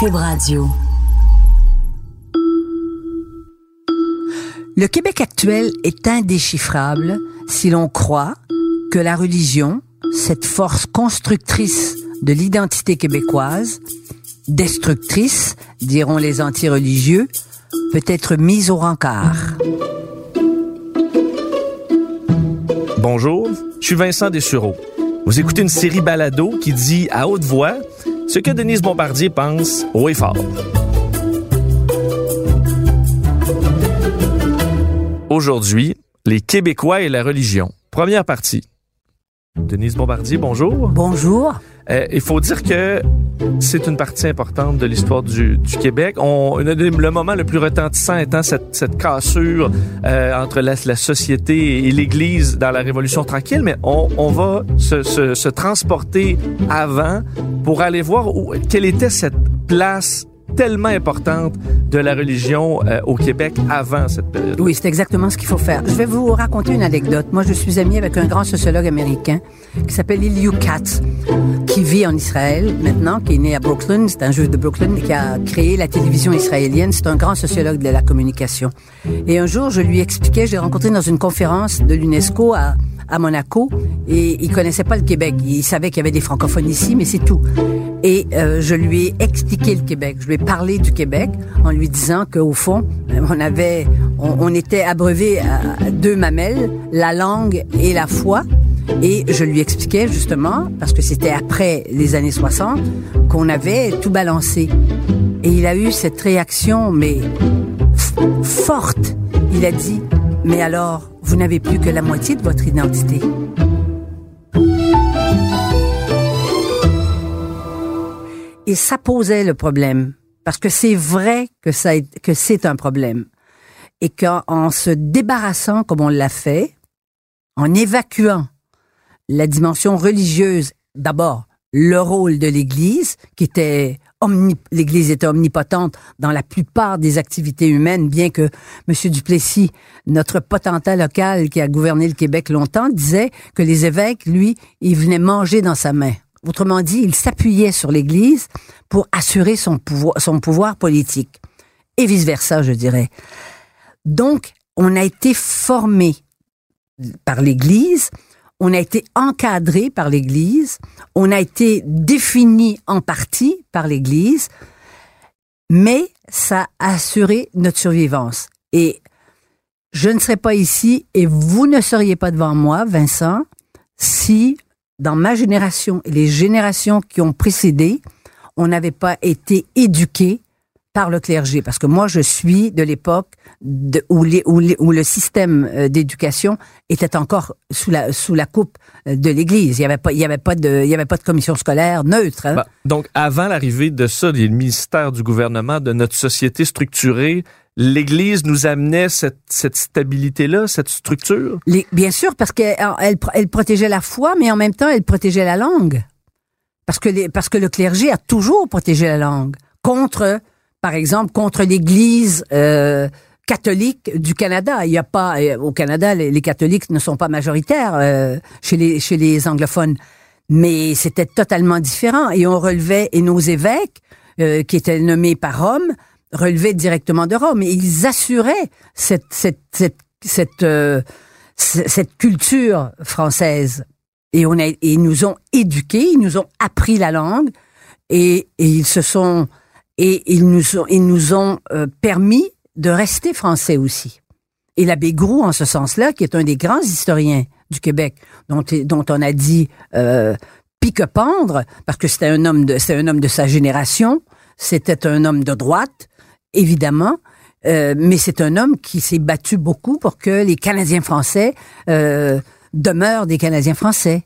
Cube Radio. Le Québec actuel est indéchiffrable si l'on croit que la religion, cette force constructrice de l'identité québécoise, destructrice, diront les anti-religieux, peut être mise au rencard. Bonjour, je suis Vincent Dessureau. Vous écoutez une série balado qui dit à haute voix ce que Denise Bombardier pense haut et fort. Aujourd'hui, les Québécois et la religion. Première partie. Denise Bombardier, bonjour. Bonjour. Euh, il faut dire que c'est une partie importante de l'histoire du, du, Québec. On, le moment le plus retentissant étant cette, cette cassure euh, entre la, la, société et l'Église dans la Révolution tranquille, mais on, on va se, se, se, transporter avant pour aller voir où, quelle était cette place tellement importante de la religion euh, au Québec avant cette période. Oui, c'est exactement ce qu'il faut faire. Je vais vous raconter une anecdote. Moi, je suis ami avec un grand sociologue américain qui s'appelle Eliu Katz, qui vit en Israël maintenant, qui est né à Brooklyn. C'est un juif de Brooklyn qui a créé la télévision israélienne. C'est un grand sociologue de la communication. Et un jour, je lui expliquais, je l'ai rencontré dans une conférence de l'UNESCO à à Monaco et il connaissait pas le Québec. Il savait qu'il y avait des francophones ici, mais c'est tout. Et euh, je lui ai expliqué le Québec. Je lui ai parlé du Québec en lui disant qu'au fond, on avait, on, on était abreuvé à deux mamelles, la langue et la foi. Et je lui expliquais justement, parce que c'était après les années 60, qu'on avait tout balancé. Et il a eu cette réaction, mais forte. Il a dit, mais alors, vous n'avez plus que la moitié de votre identité. Et ça posait le problème, parce que c'est vrai que, ça, que c'est un problème. Et qu'en se débarrassant, comme on l'a fait, en évacuant la dimension religieuse, d'abord le rôle de l'Église, qui était l'Église était omnipotente dans la plupart des activités humaines, bien que M. Duplessis, notre potentat local qui a gouverné le Québec longtemps, disait que les évêques, lui, ils venaient manger dans sa main. Autrement dit, il s'appuyait sur l'Église pour assurer son pouvoir, son pouvoir politique. Et vice-versa, je dirais. Donc, on a été formé par l'Église on a été encadré par l'Église, on a été défini en partie par l'Église, mais ça a assuré notre survivance. Et je ne serais pas ici et vous ne seriez pas devant moi, Vincent, si dans ma génération et les générations qui ont précédé, on n'avait pas été éduqués par le clergé. Parce que moi, je suis de l'époque où, où, où, le système euh, d'éducation était encore sous la, sous la coupe euh, de l'Église. Il n'y avait pas, il y avait pas de, il y avait pas de commission scolaire neutre. Hein? Bah, donc, avant l'arrivée de ça, des ministères du gouvernement, de notre société structurée, l'Église nous amenait cette, cette stabilité-là, cette structure? Les, bien sûr, parce qu'elle elle, elle protégeait la foi, mais en même temps, elle protégeait la langue. Parce que, les, parce que le clergé a toujours protégé la langue contre par exemple, contre l'Église euh, catholique du Canada. Il y a pas euh, au Canada, les, catholiques ne sont pas majoritaires euh, chez les chez les anglophones, mais c'était totalement différent. Et on relevait et nos évêques euh, qui étaient nommés par Rome relevaient directement de Rome et ils assuraient cette cette cette cette, euh, cette culture française. Et on a, et ils nous ont éduqués, ils nous ont appris la langue et, et ils se sont et ils nous ont, ils nous ont euh, permis de rester français aussi. Et l'abbé Groux, en ce sens-là, qui est un des grands historiens du Québec, dont, dont on a dit euh, pique-pendre, parce que c'était un homme de, un homme de sa génération, c'était un homme de droite, évidemment, euh, mais c'est un homme qui s'est battu beaucoup pour que les Canadiens français euh, demeurent des Canadiens français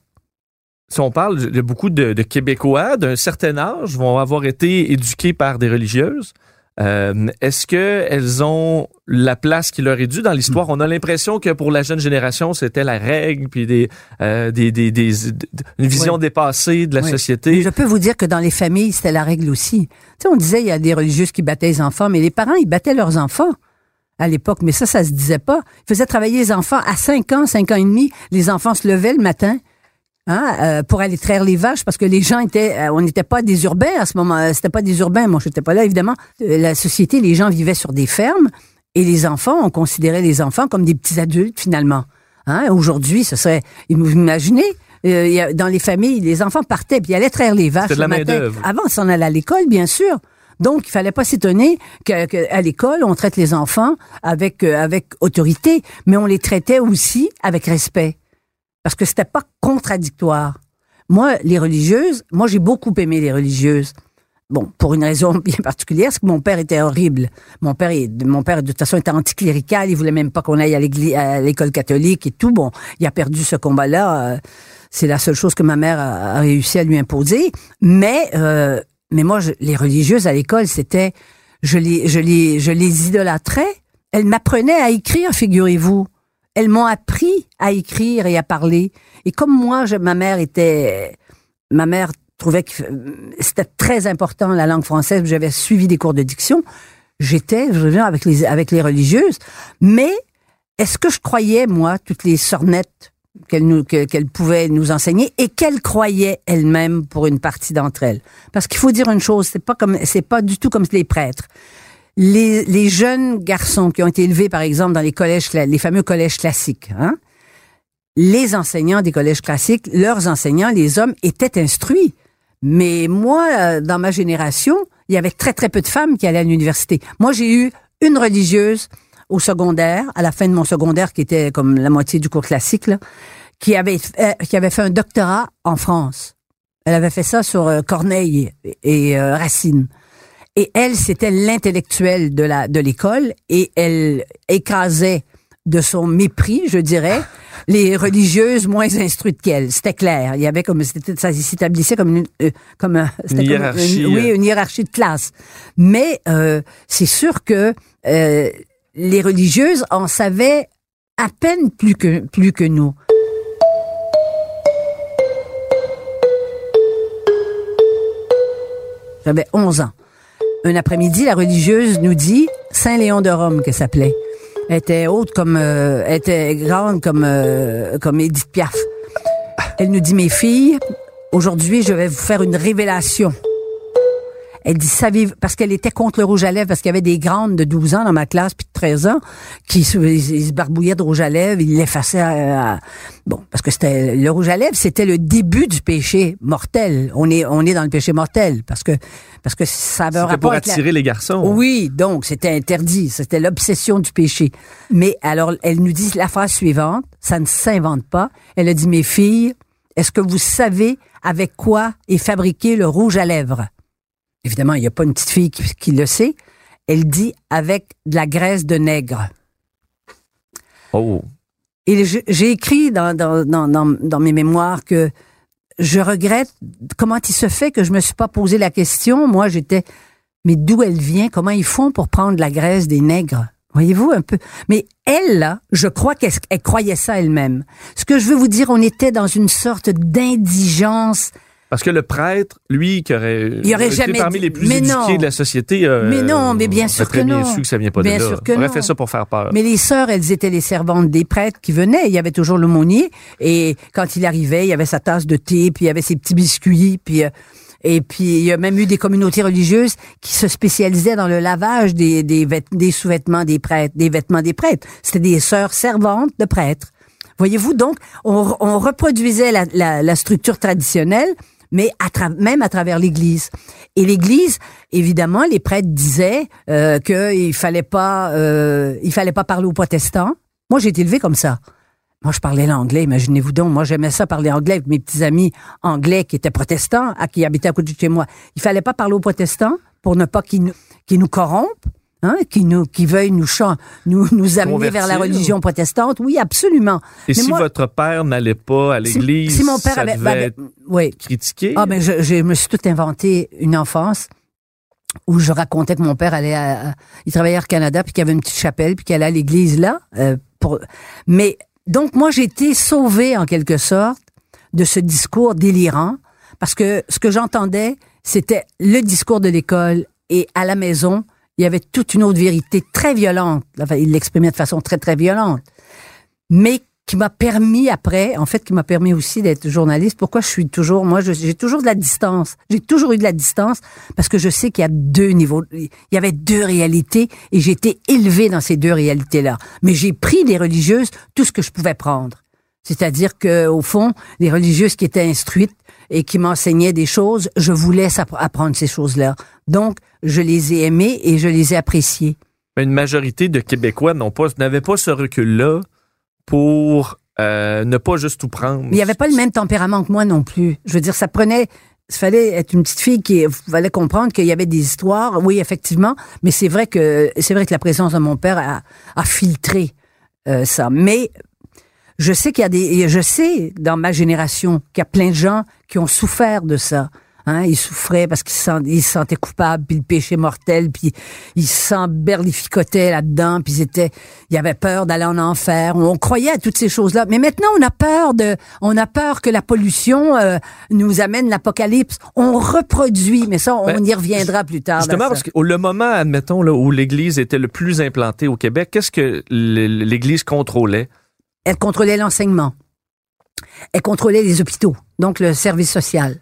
si on parle de beaucoup de, de Québécois d'un certain âge vont avoir été éduqués par des religieuses, euh, Est-ce que elles ont la place qui leur est due dans l'histoire? On a l'impression que pour la jeune génération, c'était la règle, puis des, euh, des, des, des, une vision oui. dépassée de la oui. société. Mais je peux vous dire que dans les familles, c'était la règle aussi. Tu sais, on disait il y a des religieuses qui battaient les enfants, mais les parents ils battaient leurs enfants à l'époque, mais ça, ça se disait pas. Ils faisaient travailler les enfants à 5 ans, 5 ans et demi. Les enfants se levaient le matin, Hein, euh, pour aller traire les vaches parce que les gens étaient euh, on n'était pas des urbains à ce moment euh, c'était pas des urbains. Moi j'étais pas là évidemment. Euh, la société les gens vivaient sur des fermes et les enfants on considérait les enfants comme des petits adultes finalement. Hein, aujourd'hui ce serait vous imaginez euh, dans les familles les enfants partaient puis ils allaient traire les vaches de la le matin. avant on s'en allait à l'école bien sûr. Donc, il fallait pas s'étonner qu'à l'école, on traite les enfants avec euh, avec autorité, mais on les traitait aussi avec respect parce que c'était pas contradictoire. Moi, les religieuses, moi j'ai beaucoup aimé les religieuses. Bon, pour une raison bien particulière, c'est que mon père était horrible. Mon père, mon père de toute façon était anticlérical, il voulait même pas qu'on aille à l'école catholique et tout. Bon, il a perdu ce combat-là. euh, c'est la seule chose que ma mère a réussi à lui imposer. Mais, euh, mais moi, je- les religieuses à l'école, c'était, je les, je les, je les idolâtrais. Elles m'apprenaient à écrire, figurez-vous. Elles m'ont appris à écrire et à parler. Et comme moi, ma mère était, ma mère trouvait que euh, c'était très important la langue française. J'avais suivi des cours de diction. J'étais, je dire, avec les avec les religieuses. Mais est-ce que je croyais moi toutes les sornettes qu'elles pouvaient nous enseigner et qu'elles croyaient elles-mêmes pour une partie d'entre elles? Parce qu'il faut dire une chose, c'est pas comme c'est pas du tout comme les prêtres les, les jeunes garçons qui ont été élevés, par exemple, dans les collèges, les fameux collèges classiques, hein, les enseignants des collèges classiques, leurs enseignants, les hommes, étaient instruits. Mais moi, euh, dans ma génération, il y avait très, très peu de femmes qui allaient à l'université. Moi, j'ai eu une religieuse au secondaire, à la fin de mon secondaire, qui était comme la moitié du cours classique, là, qui avait, fait, qui avait fait un doctorat en France. Elle avait fait ça sur euh, Corneille et, euh, Racine. Et elle, c'était l'intellectuelle de la de l'école et elle écrasait de son mépris, je dirais, les religieuses moins instruites qu'elle. C'était clair. Il y avait comme ça s'établissait comme une euh, comme un, Une comme hiérarchie, oui, euh. une hiérarchie de classe. Mais euh, c'est sûr que euh, les religieuses en savaient à peine plus que plus que nous. J'avais 11 ans. Un après-midi, la religieuse nous dit Saint-Léon de Rome, que s'appelait. Était haute comme, euh, était grande comme, euh, comme Edith Piaf. Elle nous dit, mes filles, aujourd'hui, je vais vous faire une révélation. Elle dit, savez parce qu'elle était contre le rouge à lèvres, parce qu'il y avait des grandes de 12 ans dans ma classe, puis de 13 ans, qui se, ils, se barbouillaient de rouge à lèvres, ils l'effaçaient à, à- bon, parce que c'était, le rouge à lèvres, c'était le début du péché mortel. On est, on est dans le péché mortel, parce que, parce que ça avait un C'était rapport pour la- attirer les garçons. oui, donc c'était interdit, c'était l'obsession du péché. Mais alors, elle nous dit la phrase suivante, ça ne s'invente pas. Elle a dit, mes filles, est-ce que vous savez avec quoi est fabriqué le rouge à lèvres? Évidemment, il n'y a pas une petite fille qui, qui le sait. Elle dit avec de la graisse de nègre. Oh. Et j'ai écrit dans, dans, dans, dans, mes mémoires que je regrette comment il se fait que je me suis pas posé la question. Moi, j'étais, mais d'où elle vient? Comment ils font pour prendre la graisse des nègres? Voyez-vous un peu? Mais elle, là, je crois qu'elle elle croyait ça elle-même. Ce que je veux vous dire, on était dans une sorte d'indigence. Parce que le prêtre, lui, qui aurait, Il aurait été jamais parmi dit- les plus Mais éduqués non. de la société, euh, Mais non, mais bien sûr que bien non. su que ça vient pas Bien de là. sûr que aurait non. fait ça pour faire peur. Mais les sœurs, elles étaient les servantes des prêtres qui venaient. Il y avait toujours l'aumônier. Et quand il arrivait, il y avait sa tasse de thé, puis il y avait ses petits biscuits, puis... euh, et puis, il y a même eu des communautés religieuses qui se spécialisaient dans le lavage des, des, des sous-vêtements des prêtres, des vêtements des prêtres. C'était des sœurs servantes de prêtres. Voyez-vous, donc, on, on reproduisait la, la, la structure traditionnelle, mais même à travers l'Église. Et l'Église, évidemment, les prêtres disaient euh, qu'il fallait pas, euh, il fallait pas parler aux protestants. Moi, j'ai été élevée comme ça. Moi, je parlais l'anglais, imaginez-vous donc. Moi, j'aimais ça parler anglais avec mes petits amis anglais qui étaient protestants, à qui habitaient à côté de chez moi. Il fallait pas parler aux protestants pour ne pas qu'ils nous corrompent, hein, qu'ils nous, qu'ils veuillent nous, nous, nous amener vers la religion protestante. Oui, absolument. Et Mais si moi- votre père n'allait pas à l'église, si mon père ça avait, devait avait- être oui. critiqué? Ah, ben, je, je me suis tout inventé une enfance où je racontais que mon père allait à, à- il travaillait Air Canada puis qu'il y avait une petite chapelle puis qu'il allait à l'église là. euh, pour, mais donc moi j'ai été sauvée en quelque sorte de ce discours délirant parce que ce que j'entendais c'était le discours de l'école et à la maison il y avait toute une autre vérité très violente. Il l'exprimait de façon très très violente, mais qui m'a permis après, en fait, qui m'a permis aussi d'être journaliste. Pourquoi je suis toujours, moi, j'ai toujours de la distance. J'ai toujours eu de la distance parce que je sais qu'il y a deux niveaux, il y avait deux réalités et j'ai été élevée dans ces deux réalités-là. Mais j'ai pris des religieuses tout ce que je pouvais prendre. C'est-à-dire que, au fond, les religieuses qui étaient instruites et qui m'enseignaient des choses, je voulais apprendre ces choses-là. Donc, je les ai aimées et je les ai appréciées. Une majorité de Québécois n'ont pas, n'avaient pas ce recul-là pour euh, ne pas juste tout prendre. Mais il n'y avait pas le même tempérament que moi non plus. Je veux dire, ça prenait il fallait être une petite fille qui fallait comprendre qu'il y avait des histoires, oui effectivement, mais c'est vrai que c'est vrai que la présence de mon père a, a filtré euh, ça. Mais je sais qu'il y a des, je sais dans ma génération qu'il y a plein de gens qui ont souffert de ça. Hein, il souffrait parce qu'il se, sentait coupable, puis le péché mortel, puis il s'emberlificotait là-dedans, puis il il avait peur d'aller en enfer. On croyait à toutes ces choses-là, mais maintenant on a peur de, on a peur que la pollution euh, nous amène l'apocalypse. On reproduit, mais ça, on ben, y reviendra plus tard. Justement, parce que le moment, admettons, là, où l'Église était le plus implantée au Québec, qu'est-ce que l'Église contrôlait? Elle contrôlait l'enseignement. Elle contrôlait les hôpitaux, donc le service social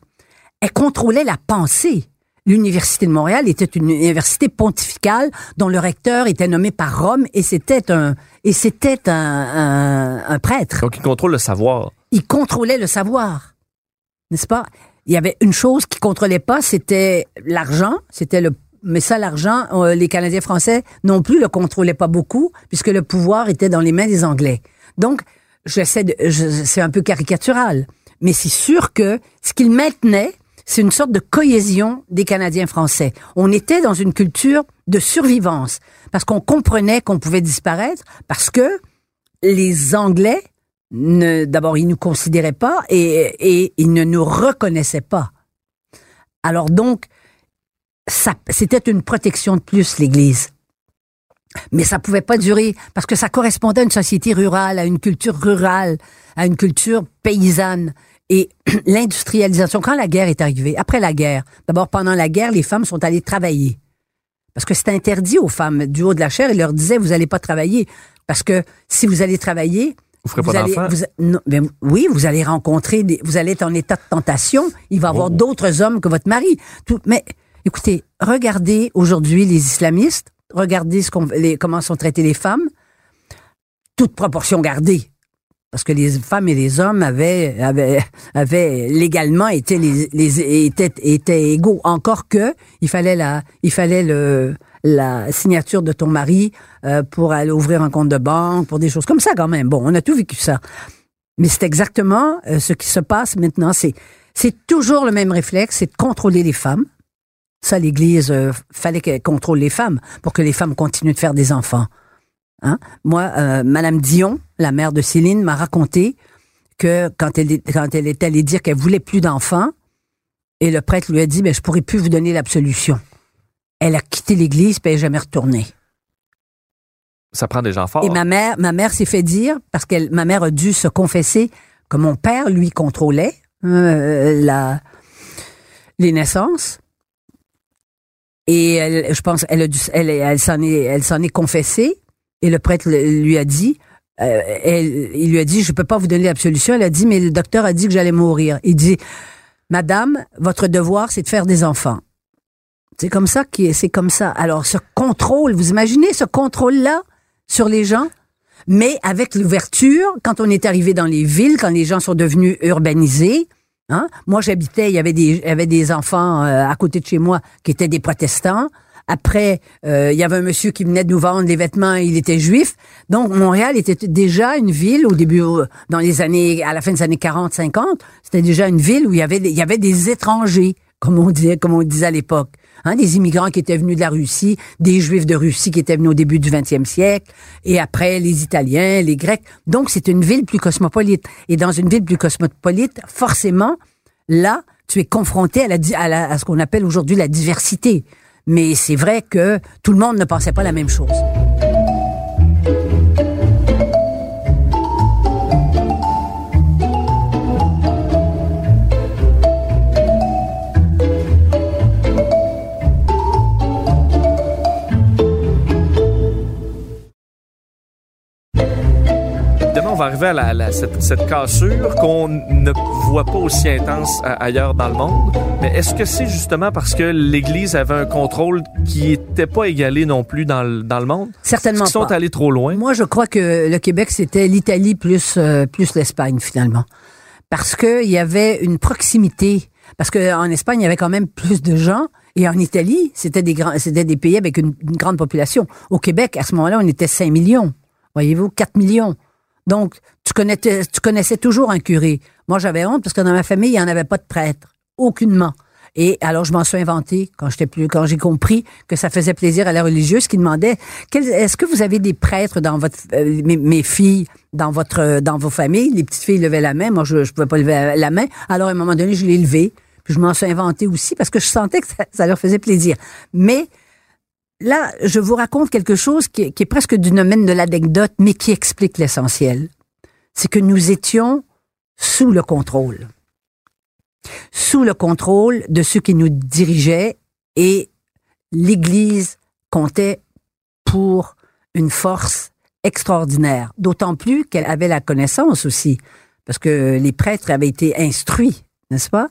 elle contrôlait la pensée. L'Université de Montréal était une université pontificale dont le recteur était nommé par Rome et c'était un et c'était un, un, prêtre. Donc il contrôle le savoir. Il contrôlait le savoir, n'est-ce pas? Il y avait une chose qu'il contrôlait pas, c'était l'argent. C'était le mais ça, l'argent, euh, les Canadiens français non plus le contrôlaient pas beaucoup puisque le pouvoir était dans les mains des Anglais. Donc j'essaie de, c'est un peu caricatural, mais c'est sûr que ce qu'il maintenait c'est une sorte de cohésion des Canadiens français. On était dans une culture de survivance parce qu'on comprenait qu'on pouvait disparaître parce que les Anglais, d'abord, ils nous considéraient pas et, et ils ne nous reconnaissaient pas. Alors donc, c'était une protection de plus, l'Église. Mais ça pouvait pas durer parce que ça correspondait à une société rurale, à une culture rurale, à une culture paysanne. Et l'industrialisation, quand la guerre est arrivée, après la guerre, d'abord pendant la guerre, les femmes sont allées travailler. Parce que c'était interdit aux femmes du haut de la chair, ils leur disaient, vous n'allez pas travailler. Parce que si vous allez travailler, vous ferez pas allez, ben, oui, vous allez rencontrer, des, vous allez être en état de tentation. Il va y avoir oh. d'autres hommes que votre mari. Tout, mais écoutez, regardez aujourd'hui les islamistes, regardez ce qu'on, les, comment sont traitées les femmes, toute proportion gardée parce que les femmes et les hommes avaient avaient, avaient légalement été les, les étaient, étaient égaux. Encore que il fallait la il fallait le la signature de ton mari euh, pour aller ouvrir un compte de banque pour des choses comme ça quand même. Bon on a tout vécu ça. Mais c'est exactement euh, ce qui se passe maintenant. C'est c'est toujours le même réflexe c'est de contrôler les femmes. Ça l'église euh, fallait qu'elle contrôle les femmes pour que les femmes continuent de faire des enfants Hein? Moi, euh, Madame Dion, la mère de Céline, m'a raconté que quand elle, quand elle est allée dire qu'elle voulait plus d'enfants, et le prêtre lui a dit, ben, je pourrais plus vous donner l'absolution. Elle a quitté l'église, puis elle n'est jamais retournée. Ça prend des gens forts. Et ma mère, ma mère s'est fait dire, parce que ma mère a dû se confesser que mon père, lui, contrôlait euh, la, les naissances. Et elle, je pense, elle, a dû, elle, elle s'en est, elle s'en est confessée. Et le prêtre lui a dit, euh, il lui a dit, je peux pas vous donner l'absolution. Elle a dit, mais le docteur a dit que j'allais mourir. Il dit, Madame, votre devoir, c'est de faire des enfants. C'est comme ça qui c'est comme ça. Alors, ce contrôle, vous imaginez ce contrôle-là sur les gens? Mais avec l'ouverture, quand on est arrivé dans les villes, quand les gens sont devenus urbanisés, hein, moi j'habitais, il y avait des, il y avait des enfants euh, à côté de chez moi qui étaient des protestants. Après, euh, il y avait un monsieur qui venait de nous vendre des vêtements, il était juif. Donc, Montréal était déjà une ville au début, dans les années, à la fin des années 40, 50, c'était déjà une ville où il y avait, il y avait des étrangers, comme on disait, comme on disait à l'époque. Hein, des immigrants qui étaient venus de la Russie, des Juifs de Russie qui étaient venus au début du 20e siècle, et après les Italiens, les Grecs. Donc, c'est une ville plus cosmopolite. Et dans une ville plus cosmopolite, forcément, là, tu es confronté à, la, à, à ce qu'on appelle aujourd'hui la diversité. Mais c'est vrai que tout le monde ne pensait pas la même chose. Va arriver à la, la- cette, cette cassure qu'on ne voit pas aussi intense a- ailleurs dans le monde. Mais est-ce que c'est justement parce que l'Église avait un contrôle qui n'était pas égalé non plus dans le, dans le monde? Certainement qu'ils sont pas. allés trop loin? Moi, je crois que le Québec, c'était l'Italie plus, euh, plus l'Espagne, finalement. Parce qu'il y avait une proximité. Parce qu'en Espagne, il y avait quand même plus de gens. Et en Italie, c'était des, grands, c'était des pays avec une, une grande population. Au Québec, à ce moment-là, on était 5 millions. Voyez-vous, 4 millions. Donc, tu connaissais, toujours un curé. Moi, j'avais honte parce que dans ma famille, il n'y en avait pas de prêtre. Aucunement. Et alors, je m'en suis inventé quand j'étais plus, quand j'ai compris que ça faisait plaisir à la religieuse qui demandait, est-ce que vous avez des prêtres dans votre, euh, mes, filles, dans votre, dans vos familles? Les petites filles levaient la main. Moi, je, je pouvais pas lever la main. Alors, à un moment donné, je l'ai levé. Puis je m'en suis inventé aussi parce que je sentais que ça leur faisait plaisir. Mais, là, je vous raconte quelque chose qui, est- presque du domaine de l'anecdote, mais qui explique l'essentiel. C'est que nous étions sous le contrôle. Sous le contrôle de ceux qui nous dirigeaient et l'Église comptait pour une force extraordinaire. D'autant plus qu'elle avait la connaissance aussi, parce que les prêtres avaient été instruits, n'est-ce pas?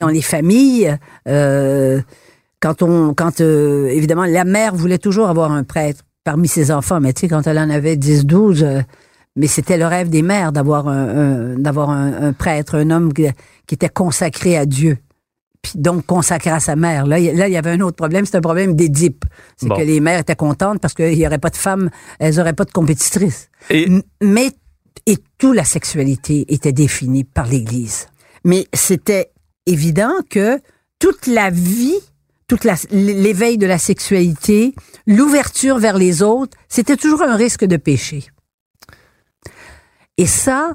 Dans les familles, euh, quand on, quand euh, évidemment la mère voulait toujours avoir un prêtre parmi ses enfants, mais tu sais quand elle en avait 10, 12, euh, mais c'était le rêve des mères d'avoir un, un- d'avoir un, un prêtre, un homme qui, qui était consacré à Dieu, puis donc consacré à sa mère. Là, il y- là il y avait un autre problème, c'est un problème d'Édipe, c'est Bon. que les mères étaient contentes parce qu'il y aurait pas de femmes, elles auraient pas de compétitrices. Et Mais et toute la sexualité était définie par l'Église. Mais c'était évident que toute la vie, toute l'éveil de la sexualité, l'ouverture vers les autres, c'était toujours un risque de péché. Et ça,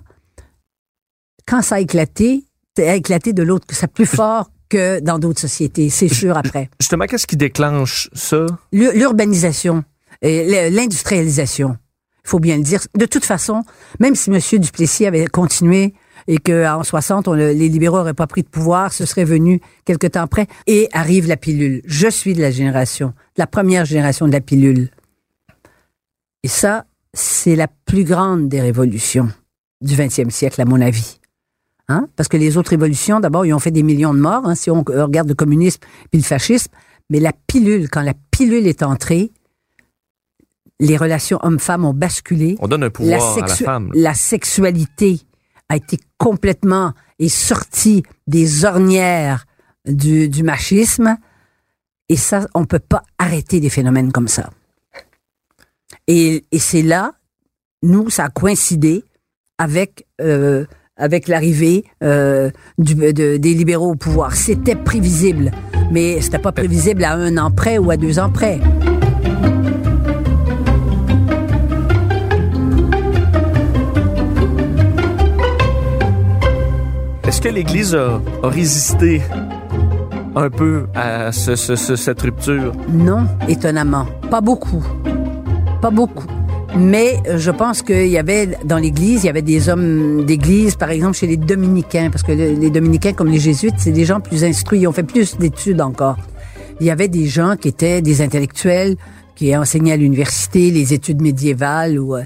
quand ça a éclaté, ça a éclaté de l'autre, que ça plus fort que dans d'autres sociétés, c'est sûr après. justement, qu'est-ce qui déclenche ça? L'ur- L'urbanisation, l'industrialisation, il faut bien le dire. De toute façon, même si M. Duplessis avait continué et qu'en 60, on, le- les libéraux n'auraient pas pris de pouvoir, ce serait venu quelque temps après, et arrive la pilule. Je suis de la génération, de la première génération de la pilule. Et ça, c'est la plus grande des révolutions du 20e siècle, à mon avis. Hein? Parce que les autres révolutions, d'abord, ils ont fait des millions de morts, hein, si on regarde le communisme puis le fascisme. Mais la pilule, quand la pilule est entrée, les relations hommes-femmes ont basculé. On donne un La, pouvoir à la femme. la sexualité a été complètement et sortie des ornières du, machisme. Et ça, on peut pas arrêter des phénomènes comme ça. Et, et c'est là, nous, ça a coïncidé avec euh, avec l'arrivée euh, des libéraux au pouvoir. C'était prévisible, mais c'était pas prévisible à un an près ou à deux ans près. Est-ce que l'Église a, résisté un peu à ce- ce- ce- cette rupture? Non, étonnamment. Pas beaucoup. Pas beaucoup. Mais je pense qu'il y avait dans l'Église, il y avait des hommes d'Église, par exemple chez les Dominicains, parce que le- les Dominicains, comme les Jésuites, c'est des gens plus instruits, ils ont fait plus d'études encore. Il y avait des gens qui étaient des intellectuels, qui enseignaient à l'université les études médiévales ou euh,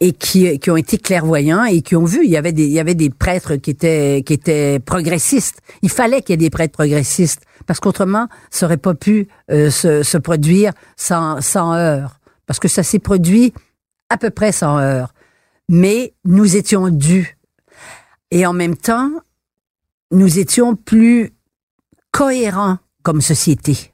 et qui, qui ont été clairvoyants et qui ont vu il y avait des il y avait des prêtres qui étaient qui étaient progressistes. Il fallait qu'il y ait des prêtres progressistes parce qu'autrement ça aurait pas pu euh, se, se produire sans sans heurts parce que ça s'est produit à peu près sans heurts. Mais nous étions dus et en même temps nous étions plus cohérents comme société.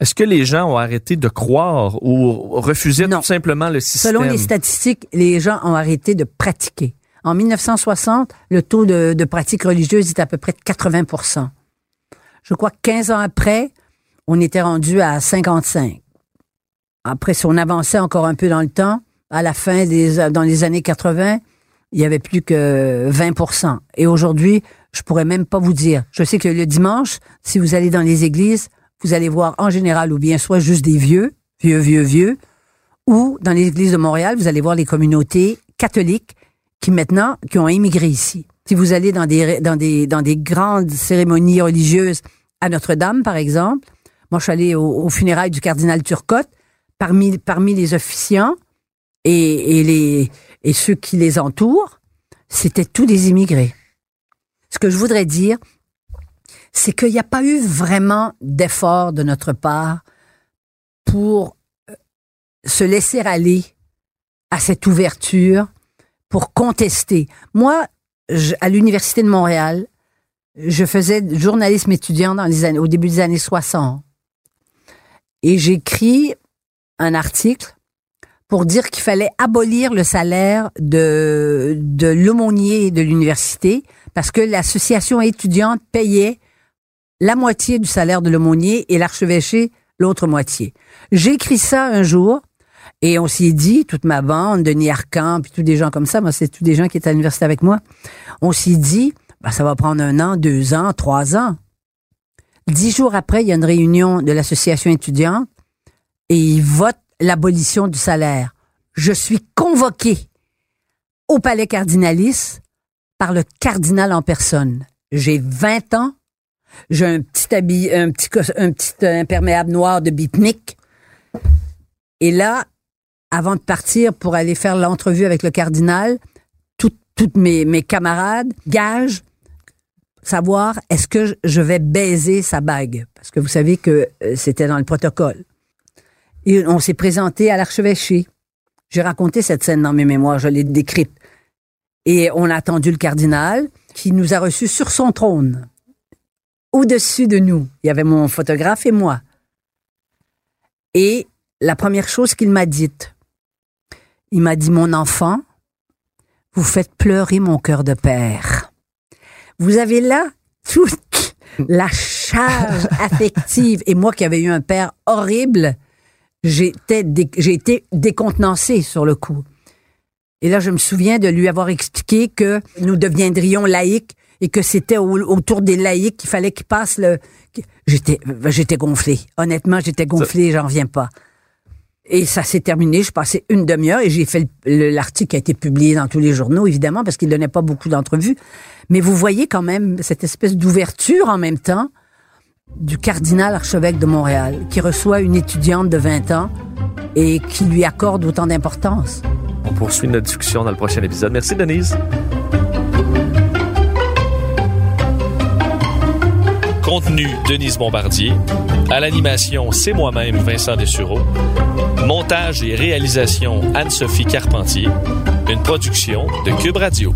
Est-ce que les gens ont arrêté de croire ou refusaient Non. tout simplement le système? Selon les statistiques, les gens ont arrêté de pratiquer. En 1960, le taux de, de pratique religieuse était à peu près de 80% Je crois que 15 ans après, on était rendu à 55. Après, si on avançait encore un peu dans le temps, à la fin des, dans les années 80, il y avait plus que 20% Et aujourd'hui, je pourrais même pas vous dire. Je sais que le dimanche, si vous allez dans les églises, vous allez voir en général ou bien soit juste des vieux, vieux, vieux, vieux, ou dans les églises de Montréal, vous allez voir les communautés catholiques qui maintenant, qui ont immigré ici. Si vous allez dans des, dans des, dans des grandes cérémonies religieuses à Notre-Dame, par exemple, moi, je suis allée au funérailles du cardinal Turcotte, parmi, parmi les officiants et, et les, et ceux qui les entourent, c'était tous des immigrés. Ce que je voudrais dire, c'est qu'il n'y a pas eu vraiment d'effort de notre part pour euh, se laisser aller à cette ouverture, pour contester. Moi, à l'Université de Montréal, je faisais journalisme étudiant au début des années 60. Et j'écris un article pour dire qu'il fallait abolir le salaire de l'aumônier de l'université parce que l'association étudiante payait la moitié du salaire de l'aumônier et l'archevêché l'autre moitié. J'ai écrit ça un jour et on s'y est dit, toute ma bande, Denis Arcan, puis tous des gens comme ça, moi c'est tous des gens qui étaient à l'université avec moi, on s'y dit, bah, ça va prendre un an, deux ans, trois ans. Dix jours après, il y a une réunion de l'association étudiante et ils votent l'abolition du salaire. Je suis convoqué au palais cardinalis par le cardinal en personne. J'ai 20 ans, j'ai un petit habit, un petit, petit imperméable noir de bitnik. Et là, avant de partir pour aller faire l'entrevue avec le cardinal, toutes mes, mes camarades gagent savoir est-ce que je vais baiser sa bague? Parce que vous savez que euh, c'était dans le protocole. Et on s'est présenté à l'archevêché. J'ai raconté cette scène dans mes mémoires, je l'ai décrite. Et on a attendu le cardinal qui nous a reçus sur son trône. Au-dessus de nous, il y avait mon photographe et moi. Et la première chose qu'il m'a dite, il m'a dit, mon enfant, vous faites pleurer mon cœur de père. Vous avez là toute la charge affective. Et moi qui avais eu un père horrible, j'étais j'ai été décontenancé sur le coup. Et là, je me souviens de lui avoir expliqué que nous deviendrions laïcs et que c'était autour des laïcs qu'il fallait qu'ils passent le. J'étais, j'étais gonflé. Honnêtement, j'étais gonflé, j'en reviens pas. Et ça s'est terminé. Je passais une demi-heure et j'ai fait l'article qui a été publié dans tous les journaux, évidemment, parce qu'il donnait pas beaucoup d'entrevues. Mais vous voyez quand même cette espèce d'ouverture en même temps du cardinal archevêque de Montréal, qui reçoit une étudiante de 20 ans et qui lui accorde autant d'importance. On poursuit notre discussion dans le prochain épisode. Merci, Denise. Contenu, Denise Bombardier. À l'animation, c'est moi-même, Vincent Dessureau. Montage et réalisation, Anne-Sophie Carpentier. Une production de Cube Radio.